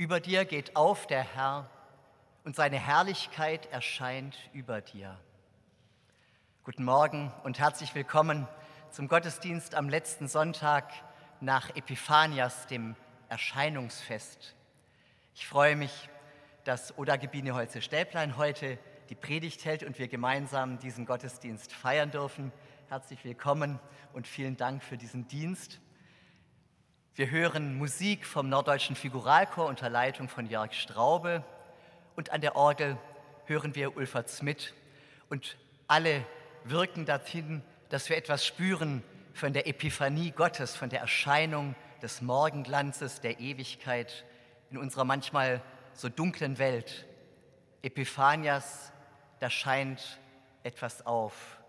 Über dir geht auf der Herr und seine Herrlichkeit erscheint über dir. Guten Morgen und herzlich willkommen zum Gottesdienst am letzten Sonntag nach Epiphanias, dem Erscheinungsfest. Ich freue mich, dass Oda Gebine Holze Stäblein heute die Predigt hält und wir gemeinsam diesen Gottesdienst feiern dürfen. Herzlich willkommen und vielen Dank für diesen Dienst. Wir hören Musik vom Norddeutschen Figuralchor unter Leitung von Jörg Straube und an der Orgel hören wir Ulfert Smith und alle wirken dorthin, dass wir etwas spüren von der Epiphanie Gottes, von der Erscheinung des Morgenglanzes der Ewigkeit in unserer manchmal so dunklen Welt. Epiphanias, da scheint etwas auf.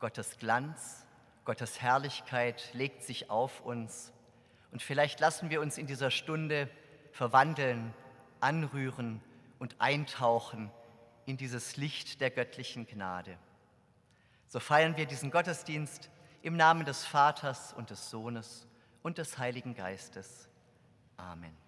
Gottes Glanz, Gottes Herrlichkeit legt sich auf uns und vielleicht lassen wir uns in dieser Stunde verwandeln, anrühren und eintauchen in dieses Licht der göttlichen Gnade. So feiern wir diesen Gottesdienst im Namen des Vaters und des Sohnes und des Heiligen Geistes. Amen.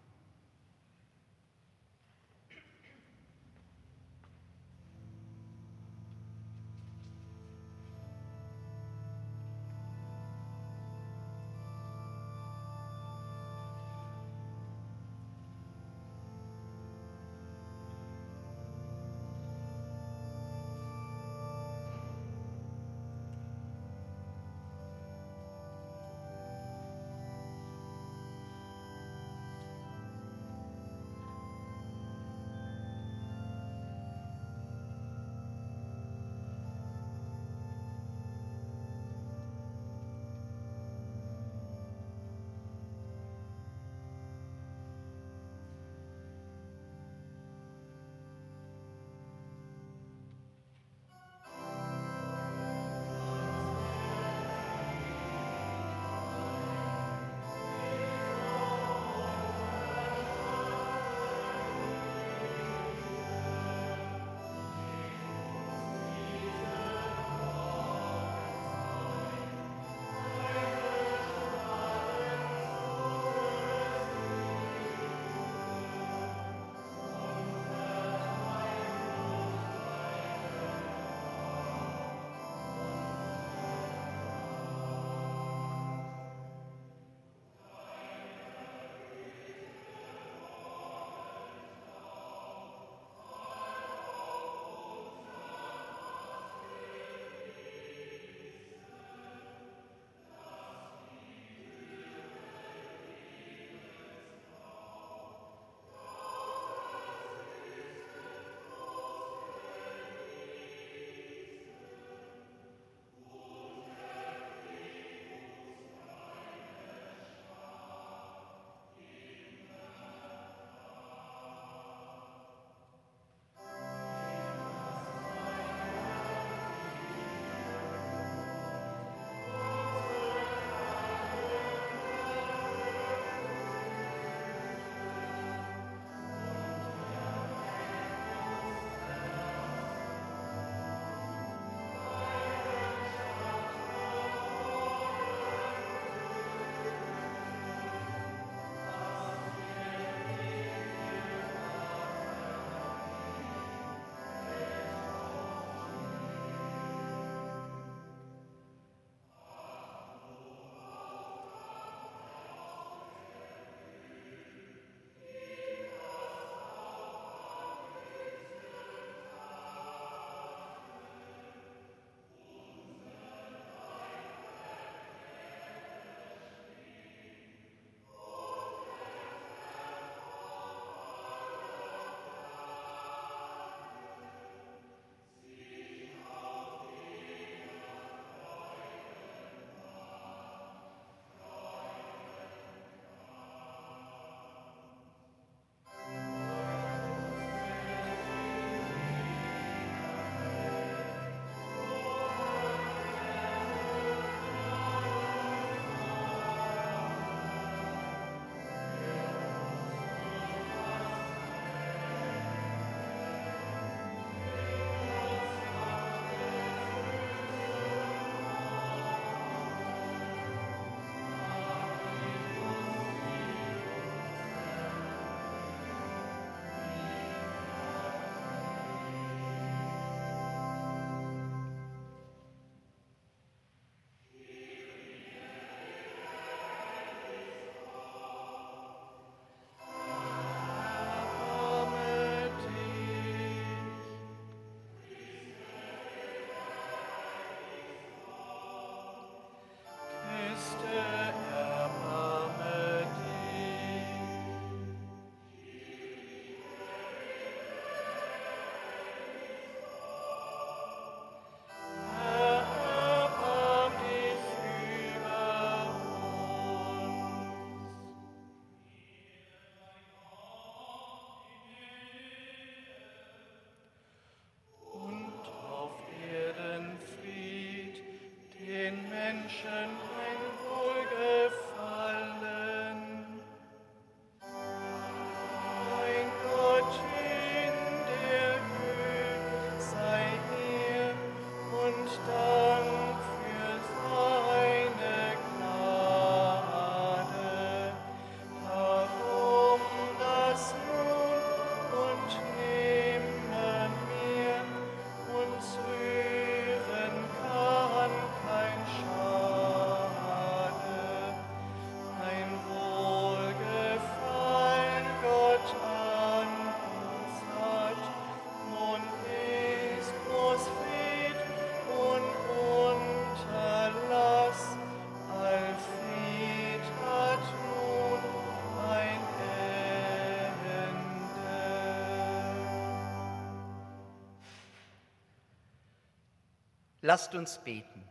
Lasst uns beten.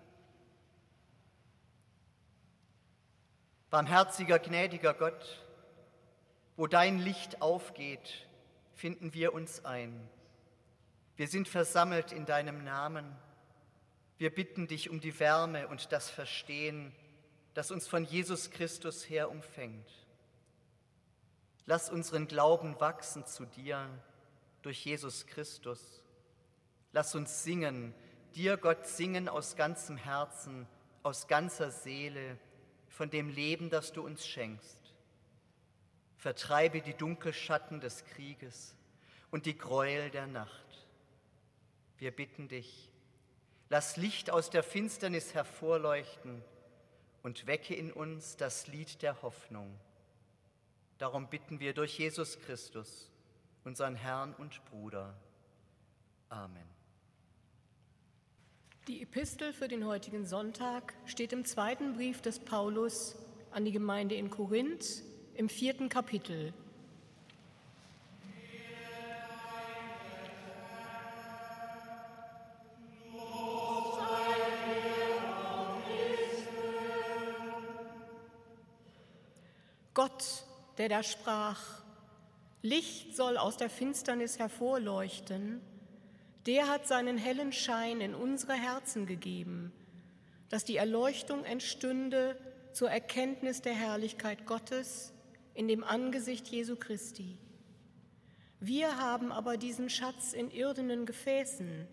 Barmherziger, gnädiger Gott, wo dein Licht aufgeht, finden wir uns ein. Wir sind versammelt in deinem Namen. Wir bitten dich um die Wärme und das Verstehen, das uns von Jesus Christus her umfängt. Lass unseren Glauben wachsen zu dir durch Jesus Christus. Lass uns singen, dir, Gott, singen aus ganzem Herzen, aus ganzer Seele von dem Leben, das du uns schenkst. Vertreibe die Dunkelschatten des Krieges und die Gräuel der Nacht. Wir bitten dich, lass Licht aus der Finsternis hervorleuchten und wecke in uns das Lied der Hoffnung. Darum bitten wir durch Jesus Christus, unseren Herrn und Bruder. Amen. Die Epistel für den heutigen Sonntag steht im zweiten Brief des Paulus an die Gemeinde in Korinth im vierten Kapitel. Gott, der da sprach, Licht soll aus der Finsternis hervorleuchten, der hat seinen hellen Schein in unsere Herzen gegeben, dass die Erleuchtung entstünde zur Erkenntnis der Herrlichkeit Gottes in dem Angesicht Jesu Christi. Wir haben aber diesen Schatz in irdenen Gefäßen,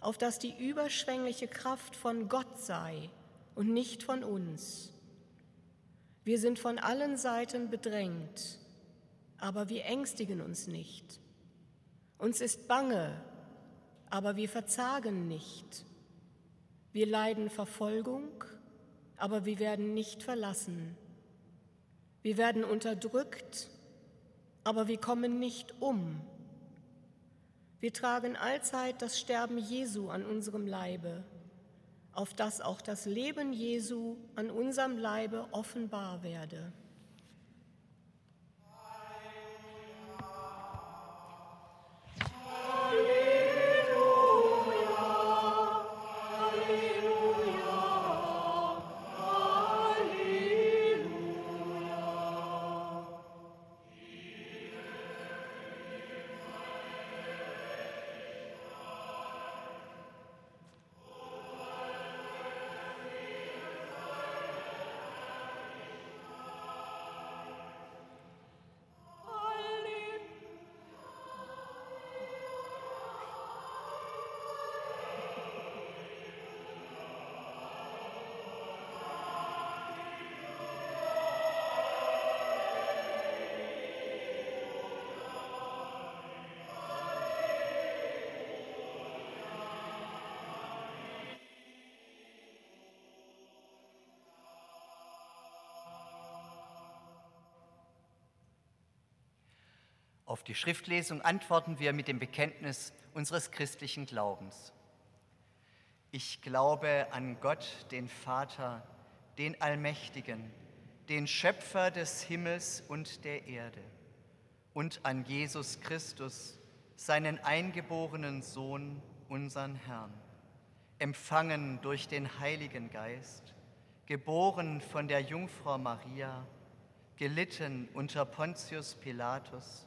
auf dass die überschwängliche Kraft von Gott sei und nicht von uns. Wir sind von allen Seiten bedrängt, aber wir ängstigen uns nicht. Uns ist bange, aber wir verzagen nicht. Wir leiden Verfolgung, aber wir werden nicht verlassen. Wir werden unterdrückt, aber wir kommen nicht um. Wir tragen allzeit das Sterben Jesu an unserem Leibe, auf dass auch das Leben Jesu an unserem Leibe offenbar werde. Auf die Schriftlesung antworten wir mit dem Bekenntnis unseres christlichen Glaubens. Ich glaube an Gott, den Vater, den Allmächtigen, den Schöpfer des Himmels und der Erde, und an Jesus Christus, seinen eingeborenen Sohn, unseren Herrn, empfangen durch den Heiligen Geist, geboren von der Jungfrau Maria, gelitten unter Pontius Pilatus,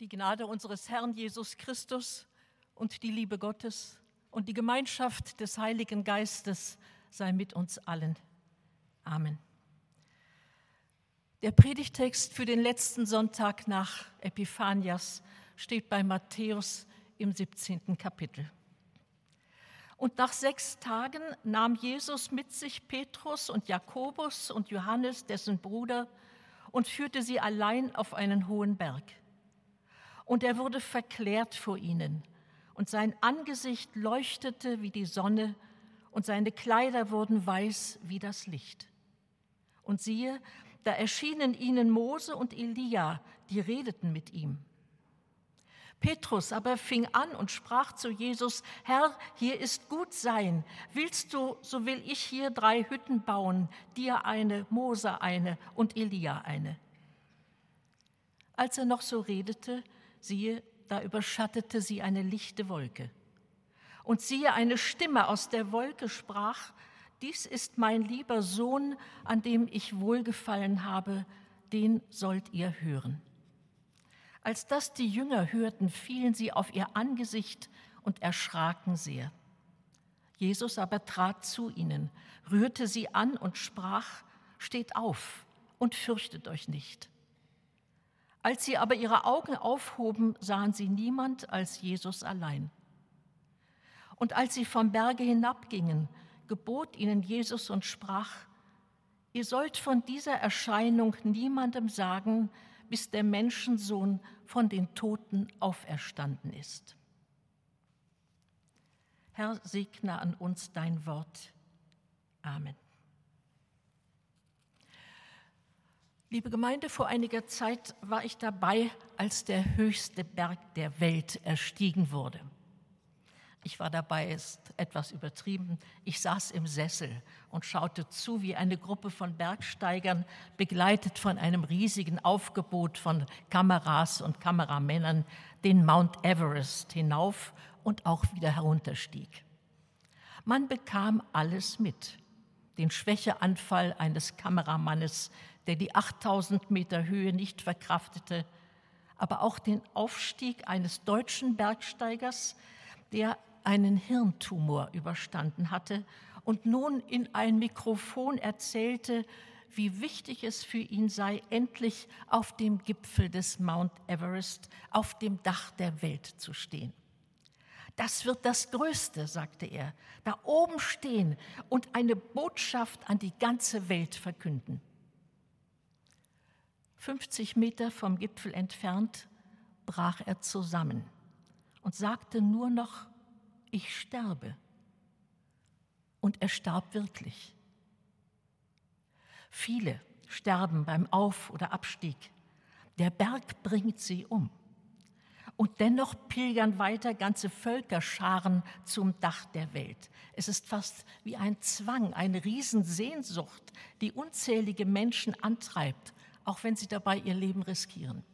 Die Gnade unseres Herrn Jesus Christus und die Liebe Gottes und die Gemeinschaft des Heiligen Geistes sei mit uns allen. Amen. Der Predigtext für den letzten Sonntag nach Epiphanias steht bei Matthäus im 17. Kapitel. Und nach sechs Tagen nahm Jesus mit sich Petrus und Jakobus und Johannes, dessen Bruder, und führte sie allein auf einen hohen Berg und er wurde verklärt vor ihnen. Und sein Angesicht leuchtete wie die Sonne und seine Kleider wurden weiß wie das Licht. Und siehe, da erschienen ihnen Mose und Elia, die redeten mit ihm. Petrus aber fing an und sprach zu Jesus, Herr, hier ist gut sein. Willst du, so will ich hier drei Hütten bauen, dir eine, Mose eine und Elia eine. Als er noch so redete, siehe, da überschattete sie eine lichte Wolke. Und siehe, eine Stimme aus der Wolke sprach, dies ist mein lieber Sohn, an dem ich wohlgefallen habe, den sollt ihr hören. Als das die Jünger hörten, fielen sie auf ihr Angesicht und erschraken sehr. Jesus aber trat zu ihnen, rührte sie an und sprach, Steht auf und fürchtet euch nicht. Als sie aber ihre Augen aufhoben, sahen sie niemand als Jesus allein. Und als sie vom Berge hinabgingen, gebot ihnen Jesus und sprach, ihr sollt von dieser Erscheinung niemandem sagen, bis der Menschensohn von den Toten auferstanden ist. Herr, segne an uns dein Wort. Amen. Liebe Gemeinde, vor einiger Zeit war ich dabei, als der höchste Berg der Welt erstiegen wurde. Ich war dabei, ist etwas übertrieben. Ich saß im Sessel und schaute zu, wie eine Gruppe von Bergsteigern, begleitet von einem riesigen Aufgebot von Kameras und Kameramännern, den Mount Everest hinauf und auch wieder herunterstieg. Man bekam alles mit. Den Schwächeanfall eines Kameramannes, der die 8000 Meter Höhe nicht verkraftete, aber auch den Aufstieg eines deutschen Bergsteigers, der einen Hirntumor überstanden hatte und nun in ein Mikrofon erzählte, wie wichtig es für ihn sei, endlich auf dem Gipfel des Mount Everest, auf dem Dach der Welt zu stehen. Das wird das Größte, sagte er, da oben stehen und eine Botschaft an die ganze Welt verkünden. 50 Meter vom Gipfel entfernt brach er zusammen und sagte nur noch, ich sterbe. Und er starb wirklich. Viele sterben beim Auf- oder Abstieg. Der Berg bringt sie um. Und dennoch pilgern weiter ganze Völkerscharen zum Dach der Welt. Es ist fast wie ein Zwang, eine Riesensehnsucht, die unzählige Menschen antreibt, auch wenn sie dabei ihr Leben riskieren.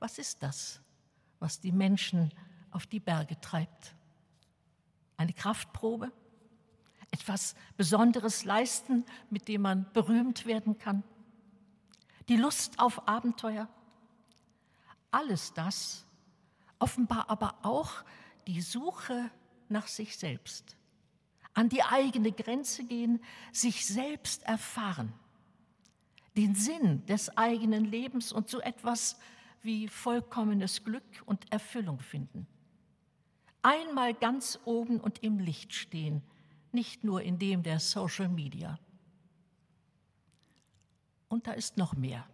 Was ist das, was die Menschen auf die Berge treibt? Eine Kraftprobe? Etwas Besonderes leisten, mit dem man berühmt werden kann? Die Lust auf Abenteuer? Alles das, offenbar aber auch die Suche nach sich selbst, an die eigene Grenze gehen, sich selbst erfahren, den Sinn des eigenen Lebens und so etwas wie vollkommenes Glück und Erfüllung finden. Einmal ganz oben und im Licht stehen, nicht nur in dem der Social Media. Und da ist noch mehr.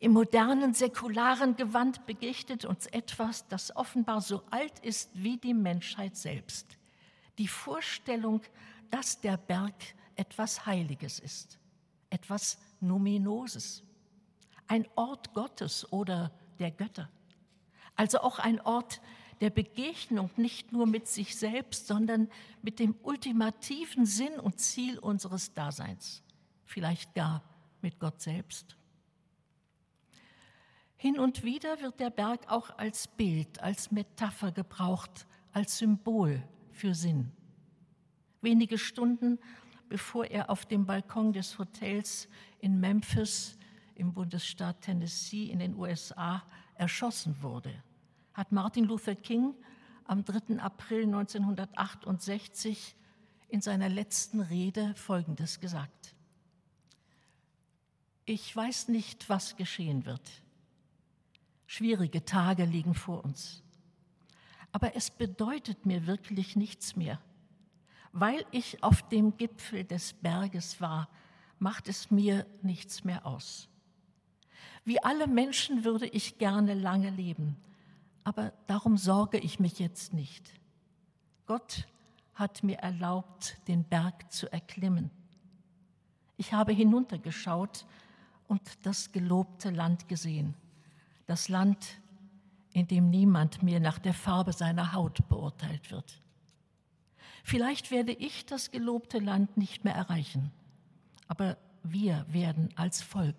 Im modernen, säkularen Gewand begegnet uns etwas, das offenbar so alt ist wie die Menschheit selbst. Die Vorstellung, dass der Berg etwas Heiliges ist, etwas Numinoses, ein Ort Gottes oder der Götter. Also auch ein Ort der Begegnung nicht nur mit sich selbst, sondern mit dem ultimativen Sinn und Ziel unseres Daseins, vielleicht gar mit Gott selbst. Hin und wieder wird der Berg auch als Bild, als Metapher gebraucht, als Symbol für Sinn. Wenige Stunden bevor er auf dem Balkon des Hotels in Memphis im Bundesstaat Tennessee in den USA erschossen wurde, hat Martin Luther King am 3. April 1968 in seiner letzten Rede Folgendes gesagt. Ich weiß nicht, was geschehen wird. Schwierige Tage liegen vor uns. Aber es bedeutet mir wirklich nichts mehr. Weil ich auf dem Gipfel des Berges war, macht es mir nichts mehr aus. Wie alle Menschen würde ich gerne lange leben, aber darum sorge ich mich jetzt nicht. Gott hat mir erlaubt, den Berg zu erklimmen. Ich habe hinuntergeschaut und das gelobte Land gesehen das Land, in dem niemand mehr nach der Farbe seiner Haut beurteilt wird. Vielleicht werde ich das gelobte Land nicht mehr erreichen, aber wir werden als Volk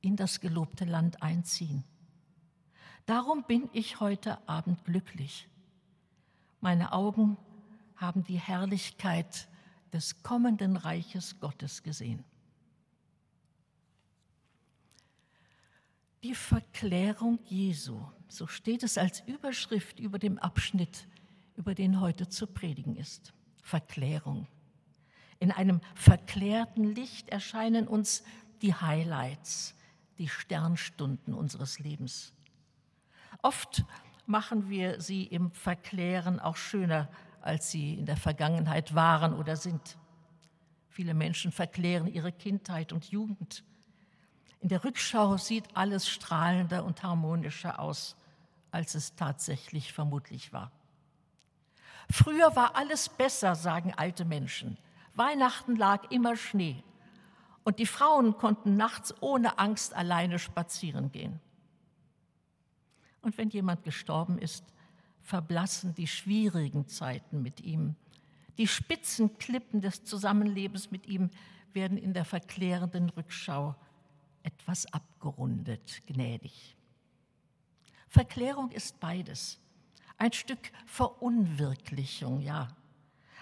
in das gelobte Land einziehen. Darum bin ich heute Abend glücklich. Meine Augen haben die Herrlichkeit des kommenden Reiches Gottes gesehen. Die Verklärung Jesu, so steht es als Überschrift über dem Abschnitt, über den heute zu predigen ist. Verklärung. In einem verklärten Licht erscheinen uns die Highlights, die Sternstunden unseres Lebens. Oft machen wir sie im Verklären auch schöner, als sie in der Vergangenheit waren oder sind. Viele Menschen verklären ihre Kindheit und Jugend. In der Rückschau sieht alles strahlender und harmonischer aus, als es tatsächlich vermutlich war. Früher war alles besser, sagen alte Menschen. Weihnachten lag immer Schnee und die Frauen konnten nachts ohne Angst alleine spazieren gehen. Und wenn jemand gestorben ist, verblassen die schwierigen Zeiten mit ihm. Die spitzen Klippen des Zusammenlebens mit ihm werden in der verklärenden Rückschau etwas abgerundet, gnädig. Verklärung ist beides. Ein Stück Verunwirklichung, ja,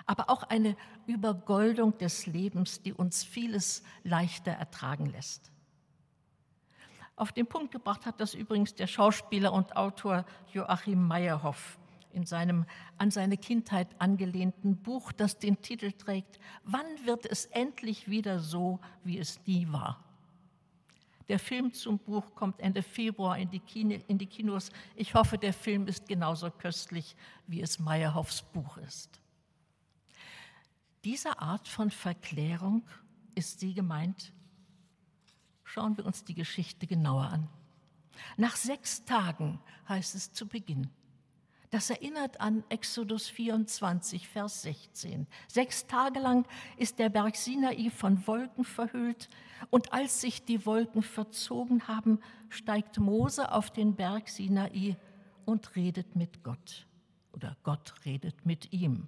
aber auch eine Übergoldung des Lebens, die uns vieles leichter ertragen lässt. Auf den Punkt gebracht hat das übrigens der Schauspieler und Autor Joachim Meyerhoff in seinem an seine Kindheit angelehnten Buch, das den Titel trägt Wann wird es endlich wieder so, wie es nie war? Der Film zum Buch kommt Ende Februar in die, Kino, in die Kinos. Ich hoffe, der Film ist genauso köstlich, wie es Meyerhoffs Buch ist. Diese Art von Verklärung ist sie gemeint. Schauen wir uns die Geschichte genauer an. Nach sechs Tagen heißt es zu Beginn. Das erinnert an Exodus 24, Vers 16. Sechs Tage lang ist der Berg Sinai von Wolken verhüllt und als sich die Wolken verzogen haben, steigt Mose auf den Berg Sinai und redet mit Gott. Oder Gott redet mit ihm.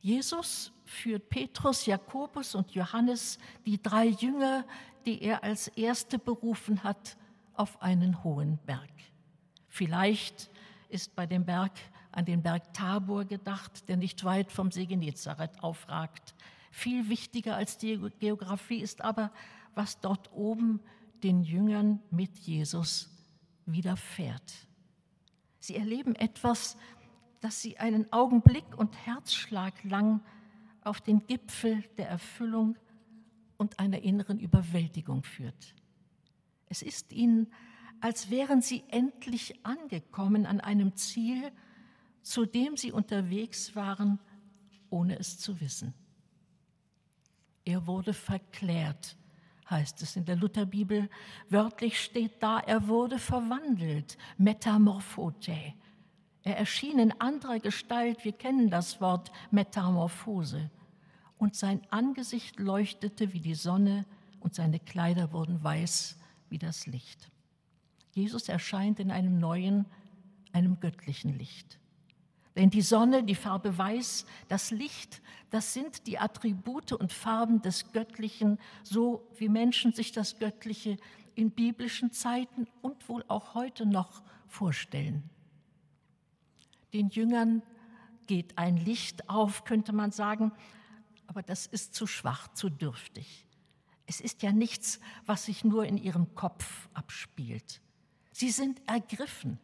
Jesus führt Petrus, Jakobus und Johannes, die drei Jünger, die er als Erste berufen hat, auf einen hohen Berg. Vielleicht ist bei dem Berg an den Berg Tabor gedacht, der nicht weit vom See Genezareth aufragt. Viel wichtiger als die Geografie ist aber, was dort oben den Jüngern mit Jesus widerfährt. Sie erleben etwas, das sie einen Augenblick und Herzschlag lang auf den Gipfel der Erfüllung und einer inneren Überwältigung führt. Es ist ihnen als wären sie endlich angekommen an einem Ziel, zu dem sie unterwegs waren, ohne es zu wissen. Er wurde verklärt, heißt es in der Lutherbibel. Wörtlich steht da, er wurde verwandelt, metamorphote. Er erschien in anderer Gestalt, wir kennen das Wort Metamorphose. Und sein Angesicht leuchtete wie die Sonne und seine Kleider wurden weiß wie das Licht. Jesus erscheint in einem neuen, einem göttlichen Licht. Denn die Sonne, die Farbe Weiß, das Licht, das sind die Attribute und Farben des Göttlichen, so wie Menschen sich das Göttliche in biblischen Zeiten und wohl auch heute noch vorstellen. Den Jüngern geht ein Licht auf, könnte man sagen, aber das ist zu schwach, zu dürftig. Es ist ja nichts, was sich nur in ihrem Kopf abspielt. Sie sind ergriffen.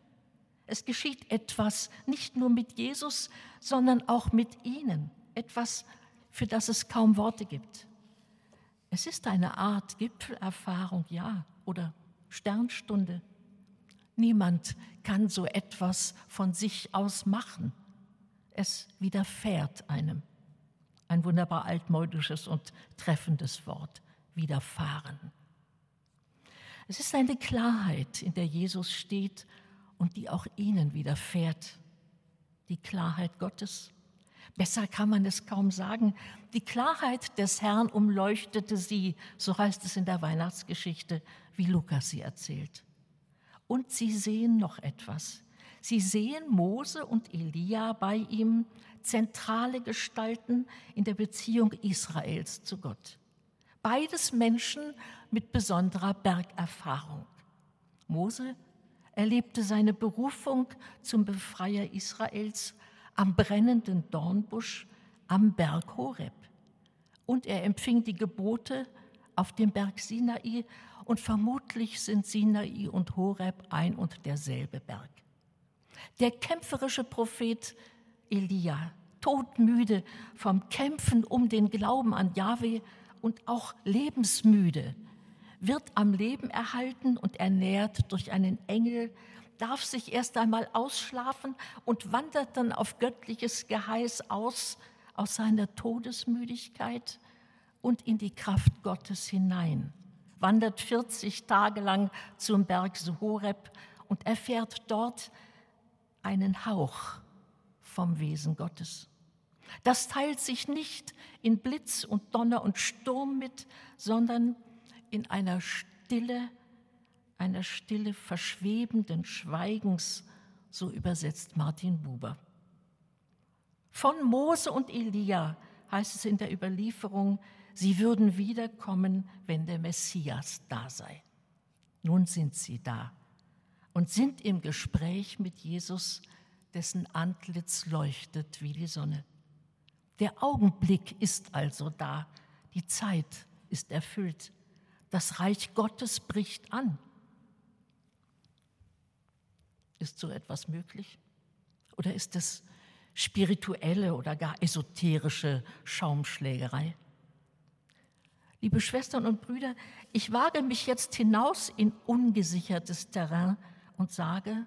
Es geschieht etwas nicht nur mit Jesus, sondern auch mit ihnen. Etwas, für das es kaum Worte gibt. Es ist eine Art Gipfelerfahrung, ja, oder Sternstunde. Niemand kann so etwas von sich aus machen. Es widerfährt einem. Ein wunderbar altmodisches und treffendes Wort, widerfahren. Es ist eine Klarheit, in der Jesus steht und die auch ihnen widerfährt. Die Klarheit Gottes. Besser kann man es kaum sagen. Die Klarheit des Herrn umleuchtete sie, so heißt es in der Weihnachtsgeschichte, wie Lukas sie erzählt. Und sie sehen noch etwas. Sie sehen Mose und Elia bei ihm, zentrale Gestalten in der Beziehung Israels zu Gott. Beides Menschen mit besonderer Bergerfahrung. Mose erlebte seine Berufung zum Befreier Israels am brennenden Dornbusch am Berg Horeb. Und er empfing die Gebote auf dem Berg Sinai und vermutlich sind Sinai und Horeb ein und derselbe Berg. Der kämpferische Prophet Elia, todmüde vom Kämpfen um den Glauben an Jahwe, und auch lebensmüde, wird am Leben erhalten und ernährt durch einen Engel, darf sich erst einmal ausschlafen und wandert dann auf göttliches Geheiß aus, aus seiner Todesmüdigkeit und in die Kraft Gottes hinein, wandert 40 Tage lang zum Berg Horeb und erfährt dort einen Hauch vom Wesen Gottes. Das teilt sich nicht in Blitz und Donner und Sturm mit, sondern in einer Stille, einer Stille verschwebenden Schweigens, so übersetzt Martin Buber. Von Mose und Elia heißt es in der Überlieferung, sie würden wiederkommen, wenn der Messias da sei. Nun sind sie da und sind im Gespräch mit Jesus, dessen Antlitz leuchtet wie die Sonne. Der Augenblick ist also da, die Zeit ist erfüllt, das Reich Gottes bricht an. Ist so etwas möglich? Oder ist es spirituelle oder gar esoterische Schaumschlägerei? Liebe Schwestern und Brüder, ich wage mich jetzt hinaus in ungesichertes Terrain und sage,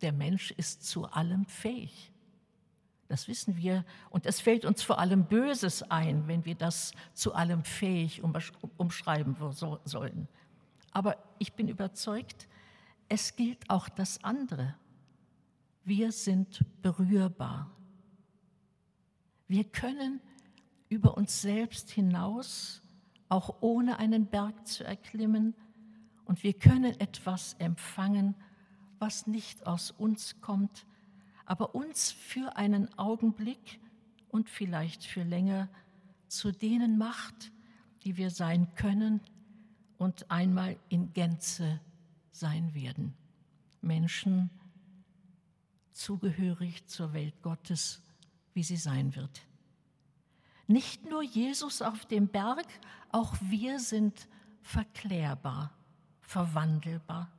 der Mensch ist zu allem fähig. Das wissen wir und es fällt uns vor allem Böses ein, wenn wir das zu allem fähig umschreiben sollen. Aber ich bin überzeugt, es gilt auch das andere. Wir sind berührbar. Wir können über uns selbst hinaus, auch ohne einen Berg zu erklimmen, und wir können etwas empfangen, was nicht aus uns kommt, aber uns für einen Augenblick und vielleicht für länger zu denen macht, die wir sein können und einmal in Gänze sein werden. Menschen zugehörig zur Welt Gottes, wie sie sein wird. Nicht nur Jesus auf dem Berg, auch wir sind verklärbar, verwandelbar.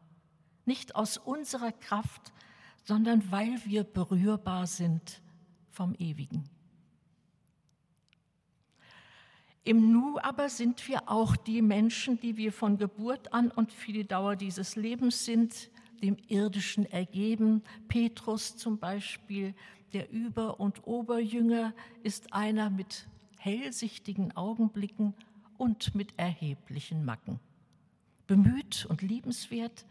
Nicht aus unserer Kraft, sondern weil wir berührbar sind vom Ewigen. Im Nu aber sind wir auch die Menschen, die wir von Geburt an und für die Dauer dieses Lebens sind, dem Irdischen ergeben. Petrus zum Beispiel, der Über- und Oberjünger, ist einer mit hellsichtigen Augenblicken und mit erheblichen Macken. Bemüht und liebenswert,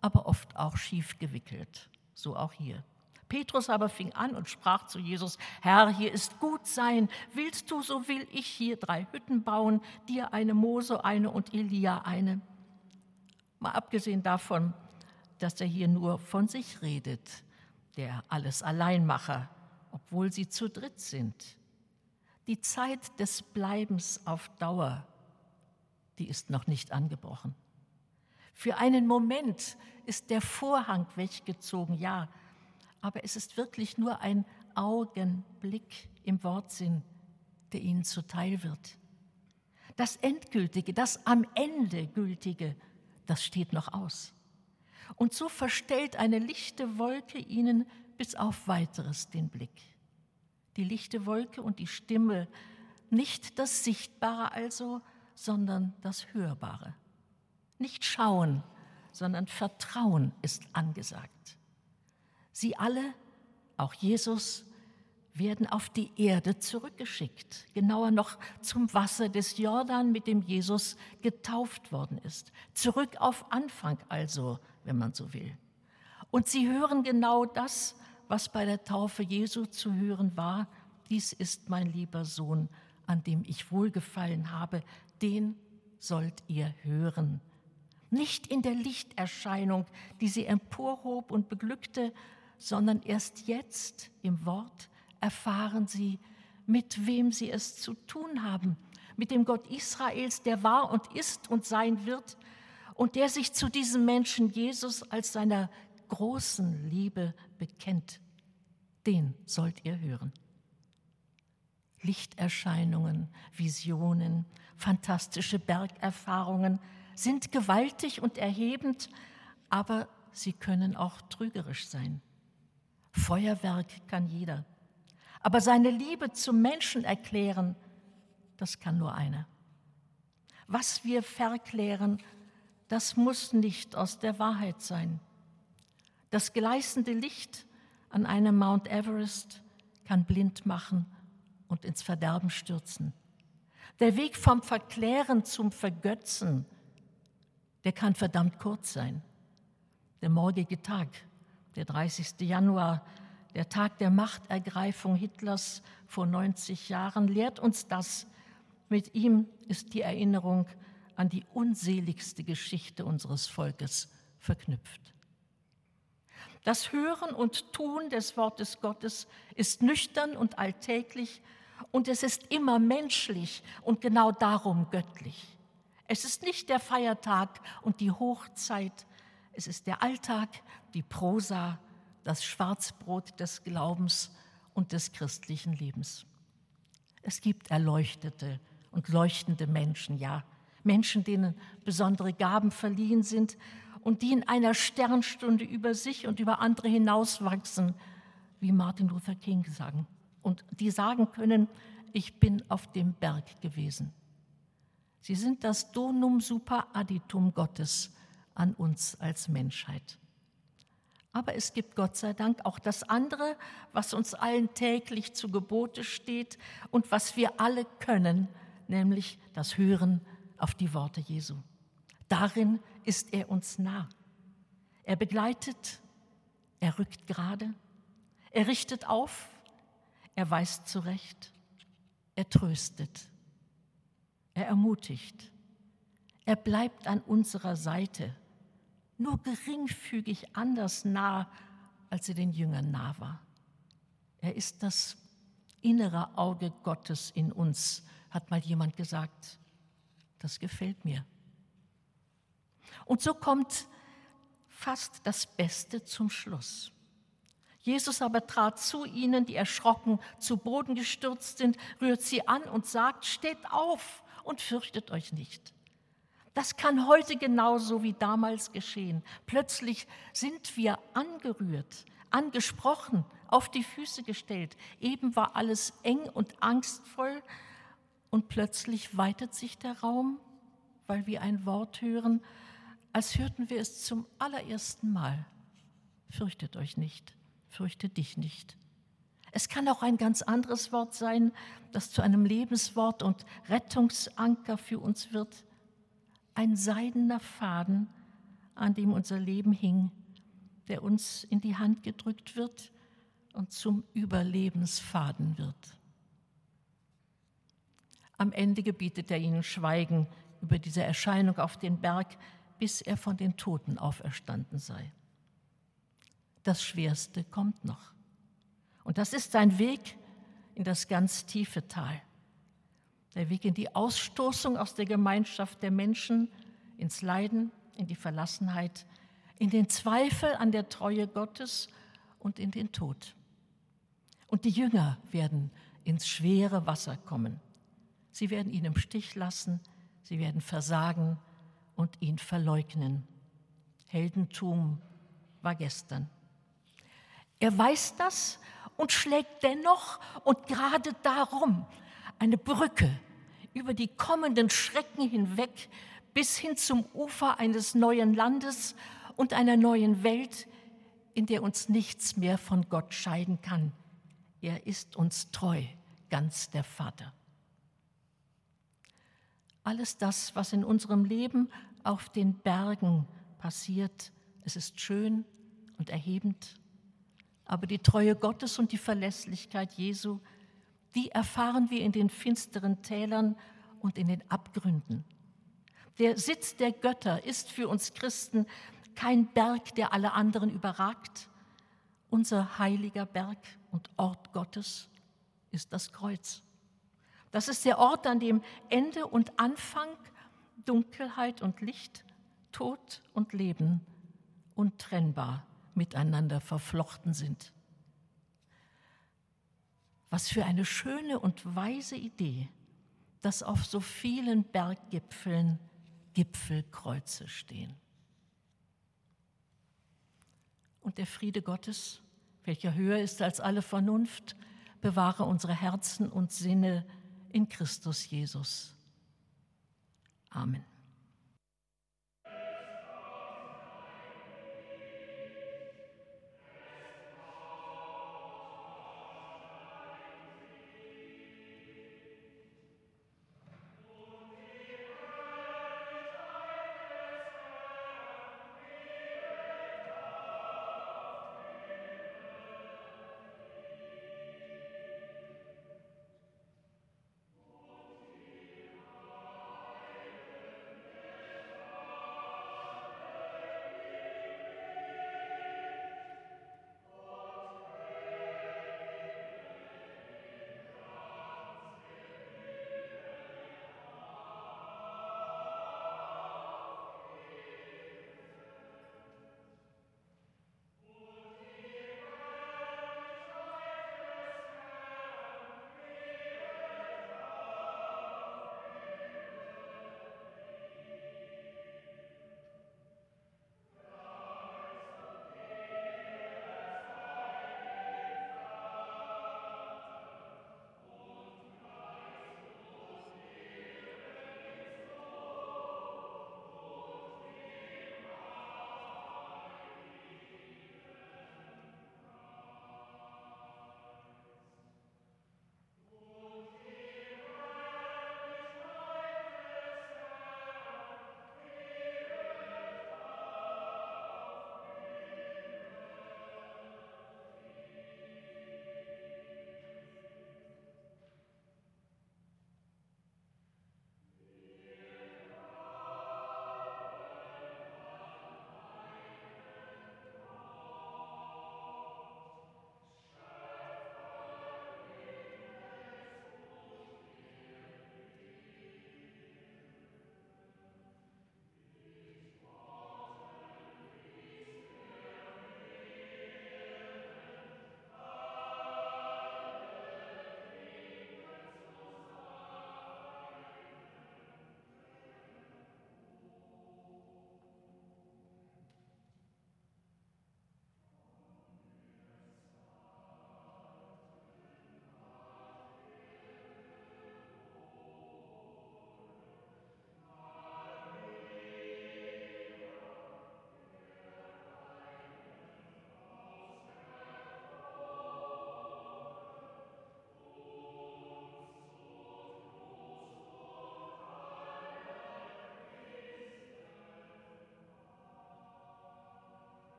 aber oft auch schief gewickelt, so auch hier. Petrus aber fing an und sprach zu Jesus, Herr, hier ist gut sein. Willst du, so will ich hier drei Hütten bauen, dir eine Mose, eine und Elia eine. Mal abgesehen davon, dass er hier nur von sich redet, der alles Alleinmacher, obwohl sie zu dritt sind. Die Zeit des Bleibens auf Dauer, die ist noch nicht angebrochen. Für einen Moment ist der Vorhang weggezogen, ja, aber es ist wirklich nur ein Augenblick im Wortsinn, der ihnen zuteil wird. Das Endgültige, das am Ende Gültige, das steht noch aus. Und so verstellt eine lichte Wolke ihnen bis auf weiteres den Blick. Die lichte Wolke und die Stimme, nicht das Sichtbare also, sondern das Hörbare. Nicht schauen, sondern Vertrauen ist angesagt. Sie alle, auch Jesus, werden auf die Erde zurückgeschickt, genauer noch zum Wasser des Jordan, mit dem Jesus getauft worden ist. Zurück auf Anfang also, wenn man so will. Und sie hören genau das, was bei der Taufe Jesu zu hören war. Dies ist mein lieber Sohn, an dem ich wohlgefallen habe, den sollt ihr hören. Nicht in der Lichterscheinung, die sie emporhob und beglückte, sondern erst jetzt im Wort erfahren sie, mit wem sie es zu tun haben, mit dem Gott Israels, der war und ist und sein wird und der sich zu diesem Menschen Jesus als seiner großen Liebe bekennt. Den sollt ihr hören. Lichterscheinungen, Visionen, fantastische Bergerfahrungen sind gewaltig und erhebend, aber sie können auch trügerisch sein. Feuerwerk kann jeder. Aber seine Liebe zum Menschen erklären, das kann nur einer. Was wir verklären, das muss nicht aus der Wahrheit sein. Das gleißende Licht an einem Mount Everest kann blind machen und ins Verderben stürzen. Der Weg vom Verklären zum Vergötzen, der kann verdammt kurz sein. Der morgige Tag, der 30. Januar, der Tag der Machtergreifung Hitlers vor 90 Jahren, lehrt uns das. Mit ihm ist die Erinnerung an die unseligste Geschichte unseres Volkes verknüpft. Das Hören und Tun des Wortes Gottes ist nüchtern und alltäglich und es ist immer menschlich und genau darum göttlich. Es ist nicht der Feiertag und die Hochzeit, es ist der Alltag, die Prosa, das Schwarzbrot des Glaubens und des christlichen Lebens. Es gibt erleuchtete und leuchtende Menschen, ja, Menschen, denen besondere Gaben verliehen sind und die in einer Sternstunde über sich und über andere hinauswachsen, wie Martin Luther King sagen. Und die sagen können, ich bin auf dem Berg gewesen. Sie sind das Donum super additum Gottes an uns als Menschheit. Aber es gibt Gott sei Dank auch das andere, was uns allen täglich zu Gebote steht und was wir alle können, nämlich das Hören auf die Worte Jesu. Darin ist er uns nah. Er begleitet, er rückt gerade, er richtet auf, er weist zurecht, er tröstet, er ermutigt, er bleibt an unserer Seite, nur geringfügig anders nah, als er den Jüngern nah war. Er ist das innere Auge Gottes in uns, hat mal jemand gesagt. Das gefällt mir. Und so kommt fast das Beste zum Schluss. Jesus aber trat zu ihnen, die erschrocken zu Boden gestürzt sind, rührt sie an und sagt, steht auf und fürchtet euch nicht. Das kann heute genauso wie damals geschehen. Plötzlich sind wir angerührt, angesprochen, auf die Füße gestellt. Eben war alles eng und angstvoll und plötzlich weitet sich der Raum, weil wir ein Wort hören, als hörten wir es zum allerersten Mal. Fürchtet euch nicht, fürchte dich nicht. Es kann auch ein ganz anderes Wort sein, das zu einem Lebenswort und Rettungsanker für uns wird. Ein seidener Faden, an dem unser Leben hing, der uns in die Hand gedrückt wird und zum Überlebensfaden wird. Am Ende gebietet er ihnen Schweigen über diese Erscheinung auf den Berg, bis er von den Toten auferstanden sei. Das Schwerste kommt noch. Und das ist sein Weg in das ganz tiefe Tal. Der Weg in die Ausstoßung aus der Gemeinschaft der Menschen, ins Leiden, in die Verlassenheit, in den Zweifel an der Treue Gottes und in den Tod. Und die Jünger werden ins schwere Wasser kommen. Sie werden ihn im Stich lassen, sie werden versagen und ihn verleugnen. Heldentum war gestern. Er weiß das und schlägt dennoch und gerade darum eine Brücke über die kommenden Schrecken hinweg bis hin zum Ufer eines neuen Landes und einer neuen Welt, in der uns nichts mehr von Gott scheiden kann. Er ist uns treu, ganz der Vater. Alles das, was in unserem Leben auf den Bergen passiert, es ist schön und erhebend. Aber die Treue Gottes und die Verlässlichkeit Jesu, die erfahren wir in den finsteren Tälern und in den Abgründen. Der Sitz der Götter ist für uns Christen kein Berg, der alle anderen überragt. Unser heiliger Berg und Ort Gottes ist das Kreuz. Das ist der Ort, an dem Ende und Anfang, Dunkelheit und Licht, Tod und Leben untrennbar miteinander verflochten sind. Was für eine schöne und weise Idee, dass auf so vielen Berggipfeln Gipfelkreuze stehen. Und der Friede Gottes, welcher höher ist als alle Vernunft, bewahre unsere Herzen und Sinne in Christus Jesus. Amen.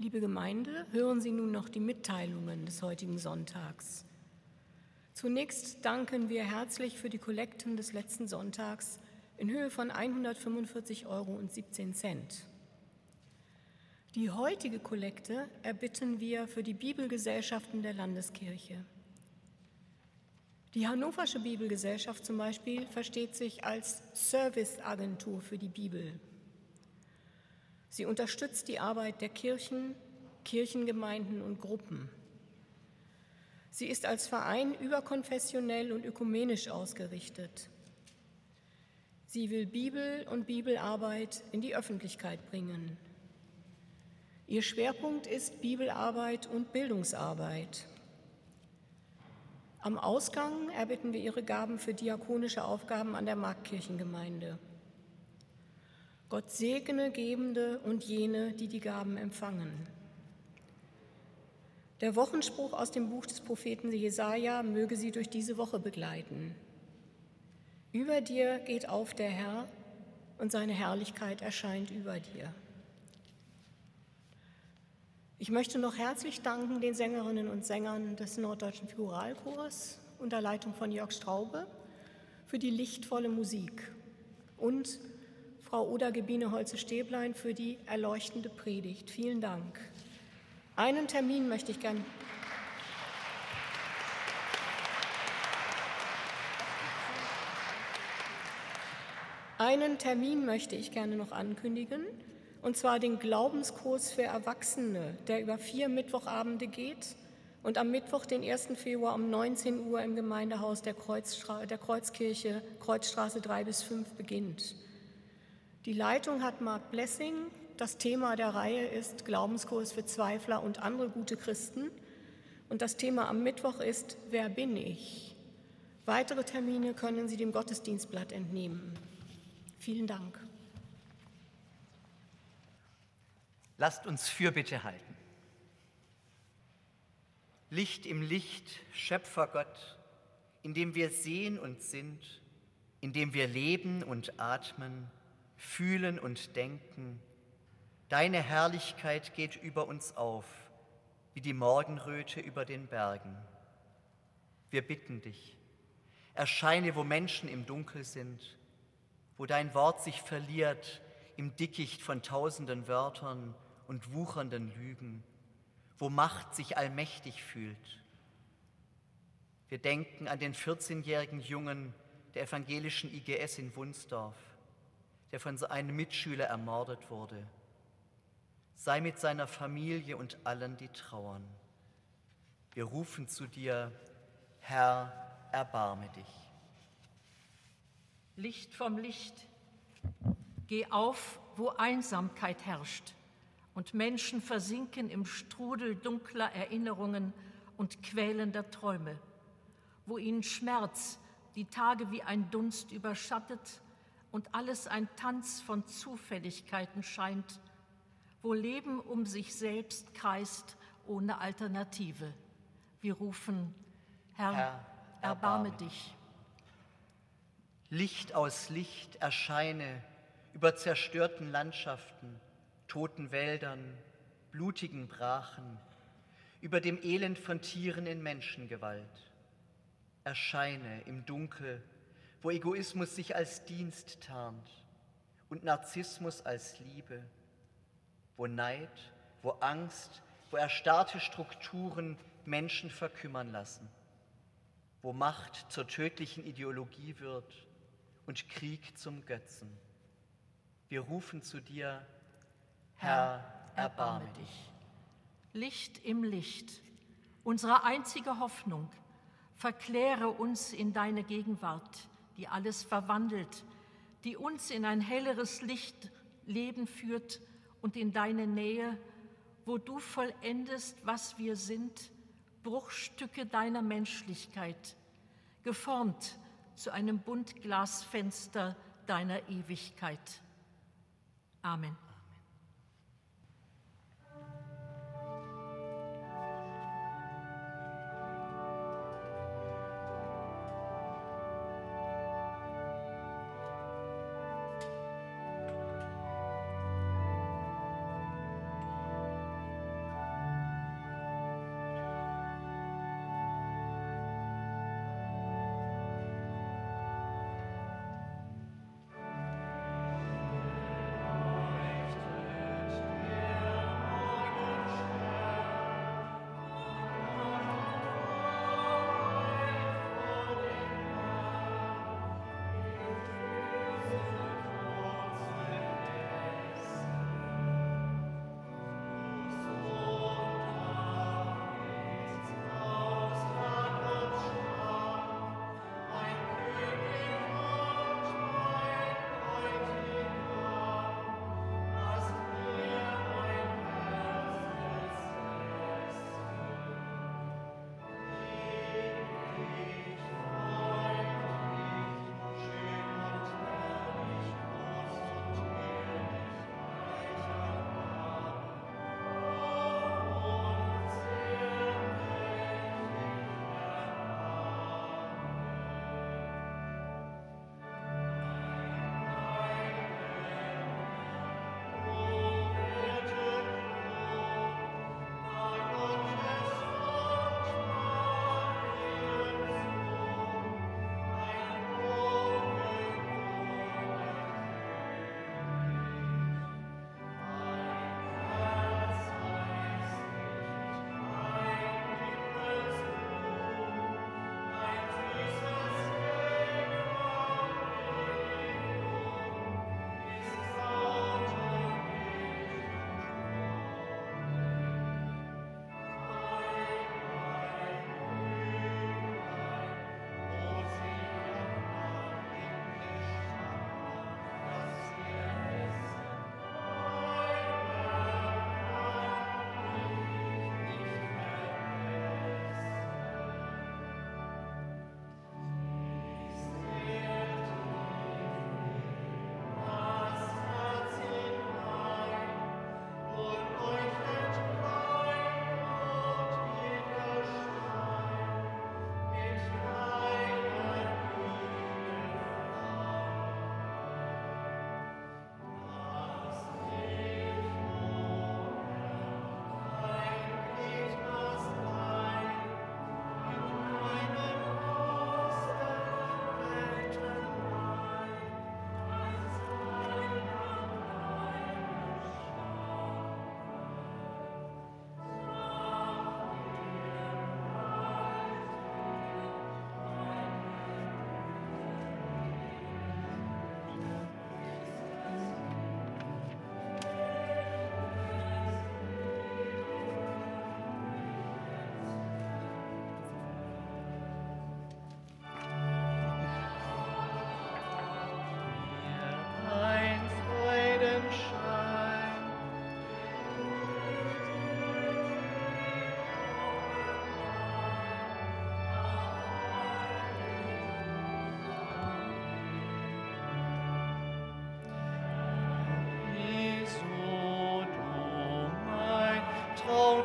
Liebe Gemeinde, hören Sie nun noch die Mitteilungen des heutigen Sonntags. Zunächst danken wir herzlich für die Kollekten des letzten Sonntags in Höhe von 145,17 Euro. Die heutige Kollekte erbitten wir für die Bibelgesellschaften der Landeskirche. Die Hannoversche Bibelgesellschaft zum Beispiel versteht sich als Serviceagentur für die Bibel. Sie unterstützt die Arbeit der Kirchen, Kirchengemeinden und Gruppen. Sie ist als Verein überkonfessionell und ökumenisch ausgerichtet. Sie will Bibel und Bibelarbeit in die Öffentlichkeit bringen. Ihr Schwerpunkt ist Bibelarbeit und Bildungsarbeit. Am Ausgang erbitten wir Ihre Gaben für diakonische Aufgaben an der Marktkirchengemeinde. Gott segne Gebende und jene, die die Gaben empfangen. Der Wochenspruch aus dem Buch des Propheten Jesaja möge Sie durch diese Woche begleiten. Über dir geht auf der Herr und seine Herrlichkeit erscheint über dir. Ich möchte noch herzlich danken den Sängerinnen und Sängern des Norddeutschen Figuralchors unter Leitung von Jörg Straube für die lichtvolle Musik und Frau Oda Gebine Holze-Stäblein für die erleuchtende Predigt. Vielen Dank. Einen Termin möchte ich gerne. Einen Termin möchte ich gerne noch ankündigen, und zwar den Glaubenskurs für Erwachsene, der über vier Mittwochabende geht und am Mittwoch, den 1. Februar um 19 Uhr im Gemeindehaus der, Kreuzstra der Kreuzkirche, Kreuzstraße 3 bis 5 beginnt. Die Leitung hat Mark Blessing. Das Thema der Reihe ist Glaubenskurs für Zweifler und andere gute Christen. Und das Thema am Mittwoch ist Wer bin ich? Weitere Termine können Sie dem Gottesdienstblatt entnehmen. Vielen Dank. Lasst uns Fürbitte halten. Licht im Licht, Schöpfer Gott, in dem wir sehen und sind, in dem wir leben und atmen, fühlen und denken. Deine Herrlichkeit geht über uns auf, wie die Morgenröte über den Bergen. Wir bitten dich, erscheine, wo Menschen im Dunkel sind, wo dein Wort sich verliert im Dickicht von tausenden Wörtern und wuchernden Lügen, wo Macht sich allmächtig fühlt. Wir denken an den 14-jährigen Jungen der evangelischen IGS in Wunsdorf der von einem Mitschüler ermordet wurde. Sei mit seiner Familie und allen, die trauern. Wir rufen zu dir, Herr, erbarme dich. Licht vom Licht, geh auf, wo Einsamkeit herrscht und Menschen versinken im Strudel dunkler Erinnerungen und quälender Träume, wo ihnen Schmerz die Tage wie ein Dunst überschattet und alles ein Tanz von Zufälligkeiten scheint, wo Leben um sich selbst kreist ohne Alternative. Wir rufen, Herr, Herr erbarme, erbarme dich. Licht aus Licht erscheine über zerstörten Landschaften, toten Wäldern, blutigen Brachen, über dem Elend von Tieren in Menschengewalt. Erscheine im Dunkel wo Egoismus sich als Dienst tarnt und Narzissmus als Liebe, wo Neid, wo Angst, wo erstarrte Strukturen Menschen verkümmern lassen, wo Macht zur tödlichen Ideologie wird und Krieg zum Götzen. Wir rufen zu dir, Herr, erbarme dich. Licht im Licht, unsere einzige Hoffnung, verkläre uns in deine Gegenwart die alles verwandelt, die uns in ein helleres Licht Leben führt und in deine Nähe, wo du vollendest, was wir sind, Bruchstücke deiner Menschlichkeit, geformt zu einem Buntglasfenster deiner Ewigkeit. Amen.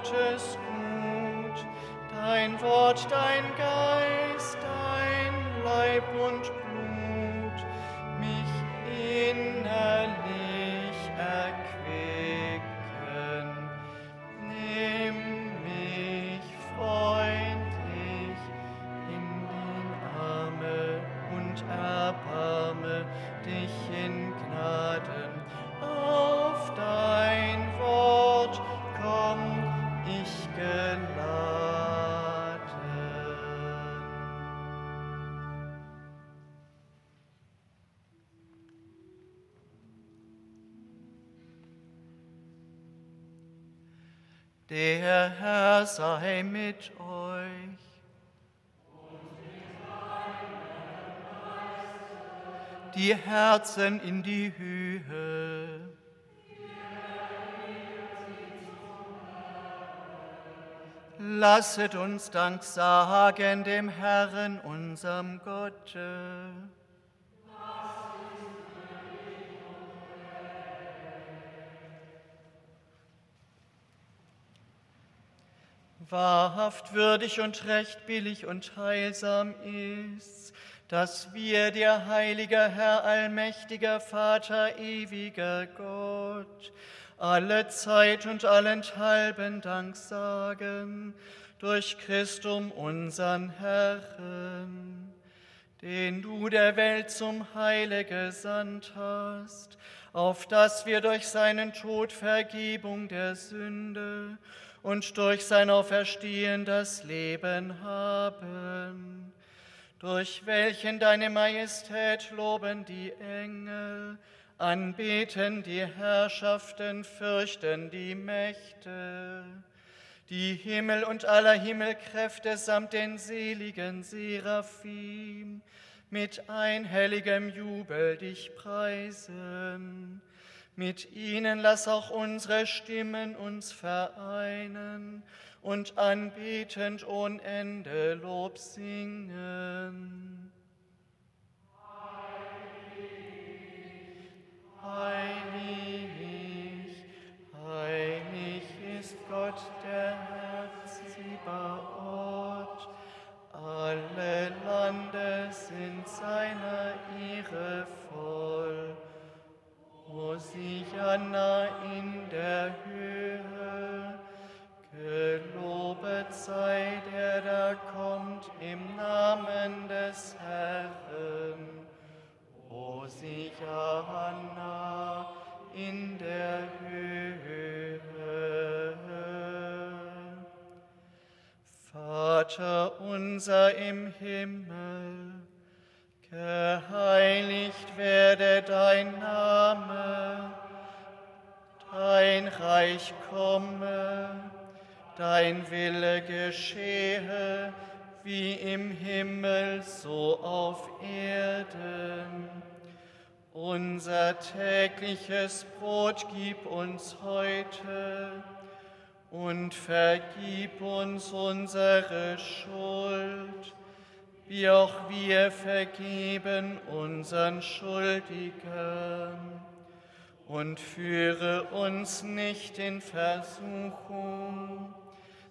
Gottes Gut, dein Wort, dein Geist, Herzen in die Höhe. Lasset uns Dank sagen dem Herrn, unserem Gott. Wahrhaft würdig und recht billig und heilsam ist, dass wir dir, heiliger Herr, allmächtiger Vater, ewiger Gott, alle Zeit und allenthalben Dank sagen durch Christum unseren Herrn, den du der Welt zum Heile gesandt hast, auf dass wir durch seinen Tod Vergebung der Sünde und durch sein Auferstehen das Leben haben, durch welchen deine Majestät loben die Engel, anbeten die Herrschaften, fürchten die Mächte, die Himmel und aller Himmelkräfte samt den seligen Seraphim mit einhelligem Jubel dich preisen. Mit ihnen lass auch unsere Stimmen uns vereinen und anbetend ohne Ende Lob singen. Heilig, heilig ist Gott, der Herr Zebaoth. Alle Lande sind seiner Ehre voll. Hosianna in der Höhe, gelobet sei der, der kommt im Namen des Herrn. Hosianna in der Höhe. Vater unser im Himmel, geheiligt werde dein Name, dein Reich komme, dein Wille geschehe, wie im Himmel, so auf Erden. Unser tägliches Brot gib uns heute und vergib uns unsere Schuld, wie auch wir vergeben unseren Schuldigern. Und führe uns nicht in Versuchung,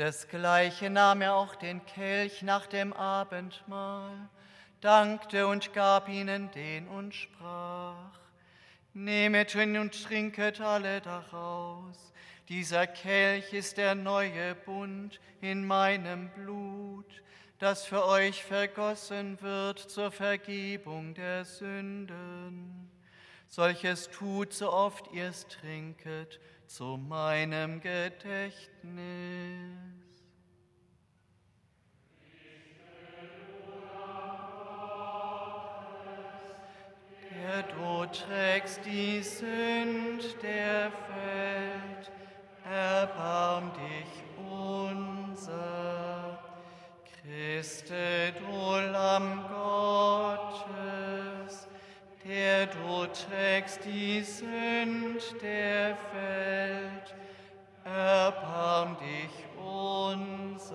Desgleichen nahm er auch den Kelch nach dem Abendmahl, dankte und gab ihnen den und sprach, Nehmet hin und trinket alle daraus. Dieser Kelch ist der neue Bund in meinem Blut, das für euch vergossen wird zur Vergebung der Sünden. Solches tut, so oft ihr es trinket, zu meinem Gedächtnis. Der du trägst die Sünd der Welt, erbarm dich unser. Christe, du Lamm Gottes, der du trägst die Sünd der Welt, erbarm dich unser.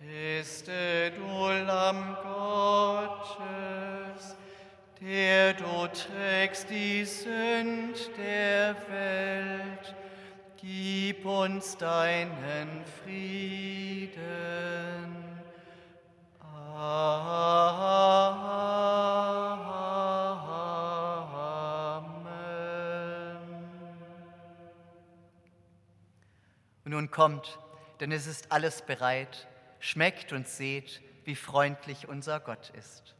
Christe, du Lamm Gottes, der du trägst die Sünd der Welt, gib uns deinen Frieden. Amen. Nun kommt, denn es ist alles bereit, schmeckt und seht, wie freundlich unser Gott ist.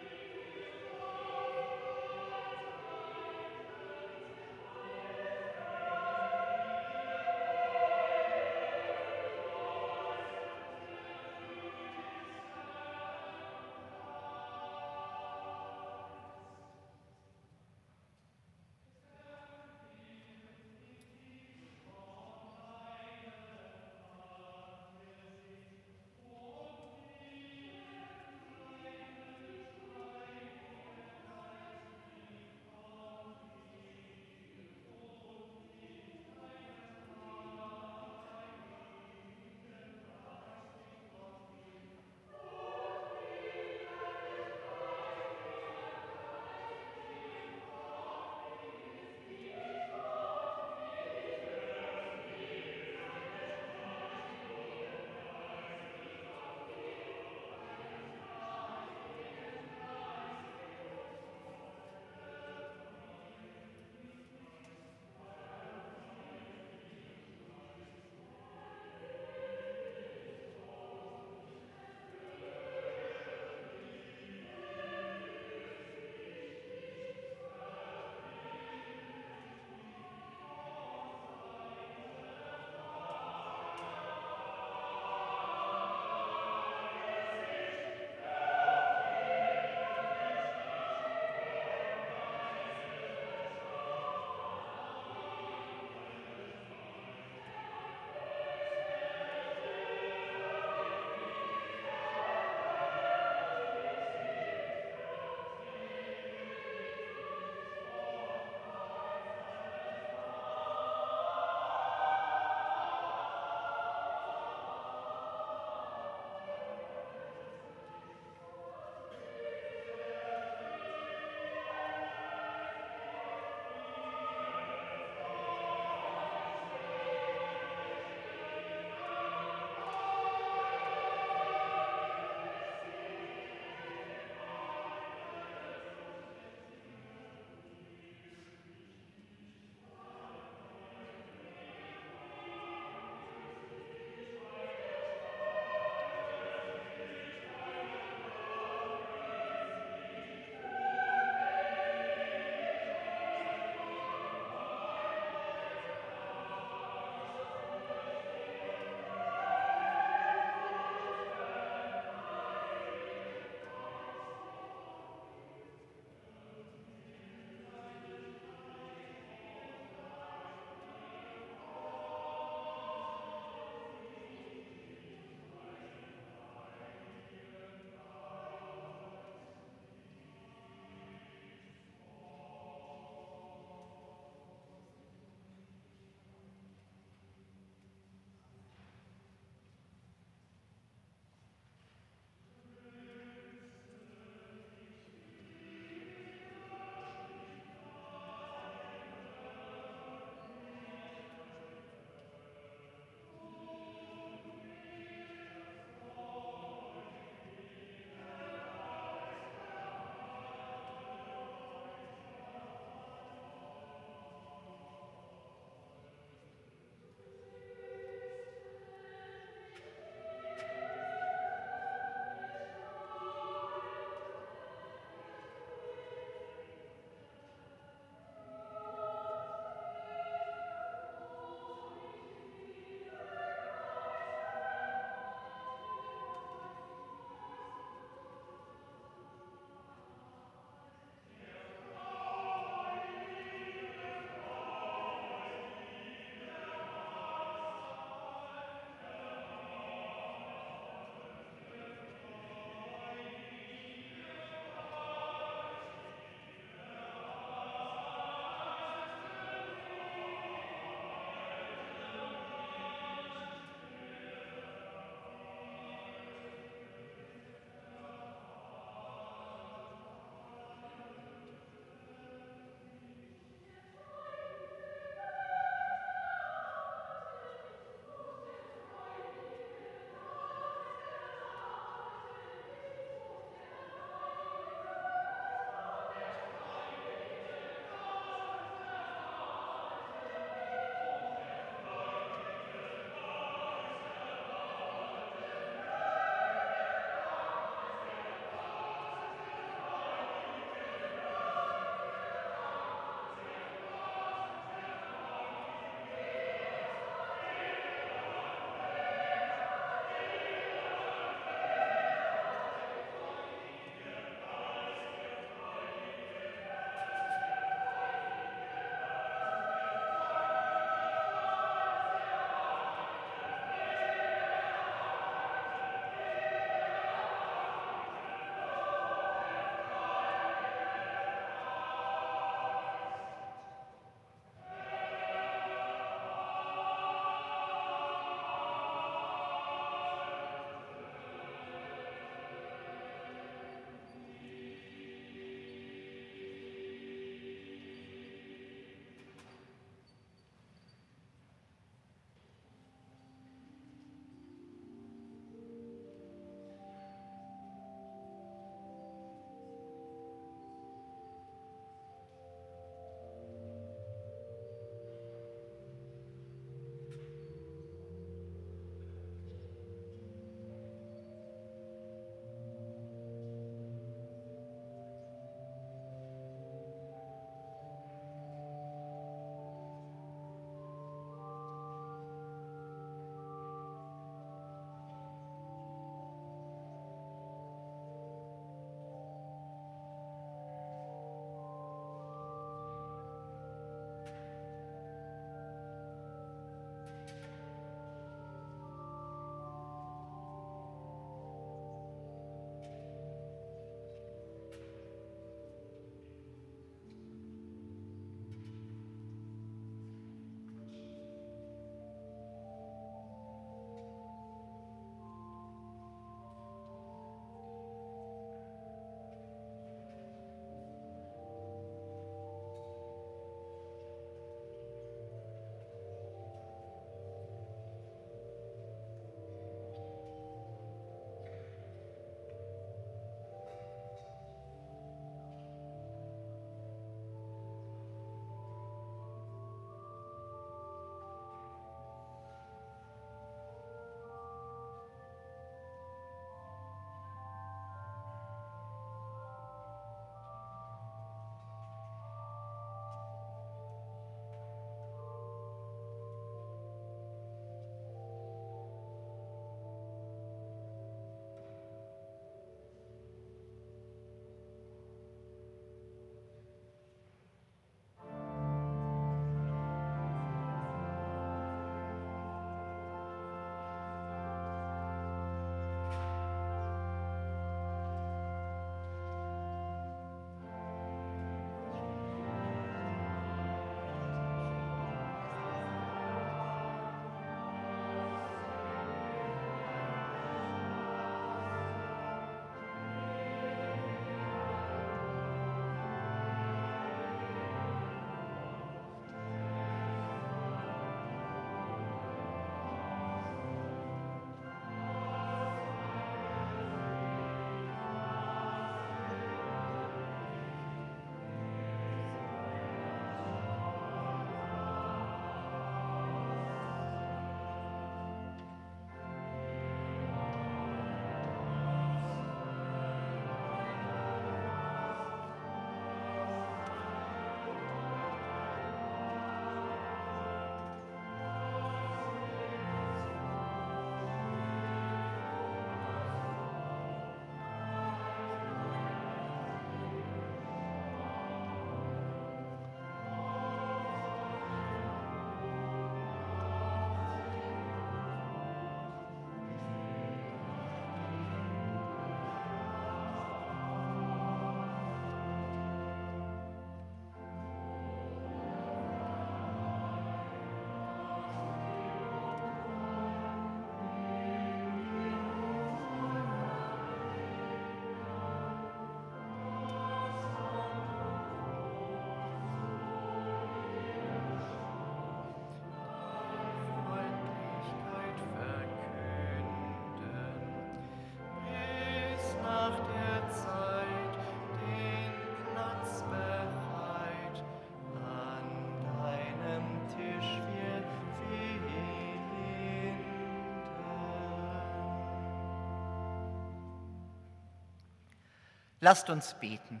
Lasst uns beten.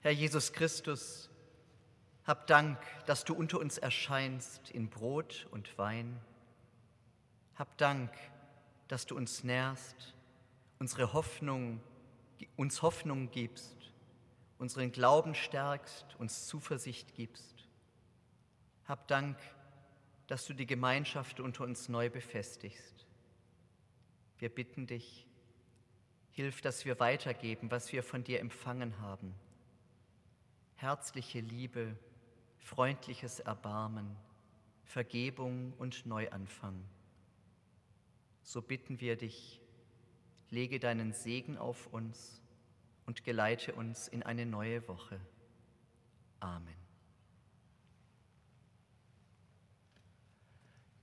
Herr Jesus Christus, hab Dank, dass du unter uns erscheinst in Brot und Wein. Hab Dank, dass du uns nährst, unsere Hoffnung, uns Hoffnung gibst, unseren Glauben stärkst, uns Zuversicht gibst. Hab Dank, dass du die Gemeinschaft unter uns neu befestigst. Wir bitten dich, hilf, dass wir weitergeben, was wir von dir empfangen haben herzliche Liebe, freundliches Erbarmen, Vergebung und Neuanfang. So bitten wir dich, lege deinen Segen auf uns und geleite uns in eine neue Woche. Amen.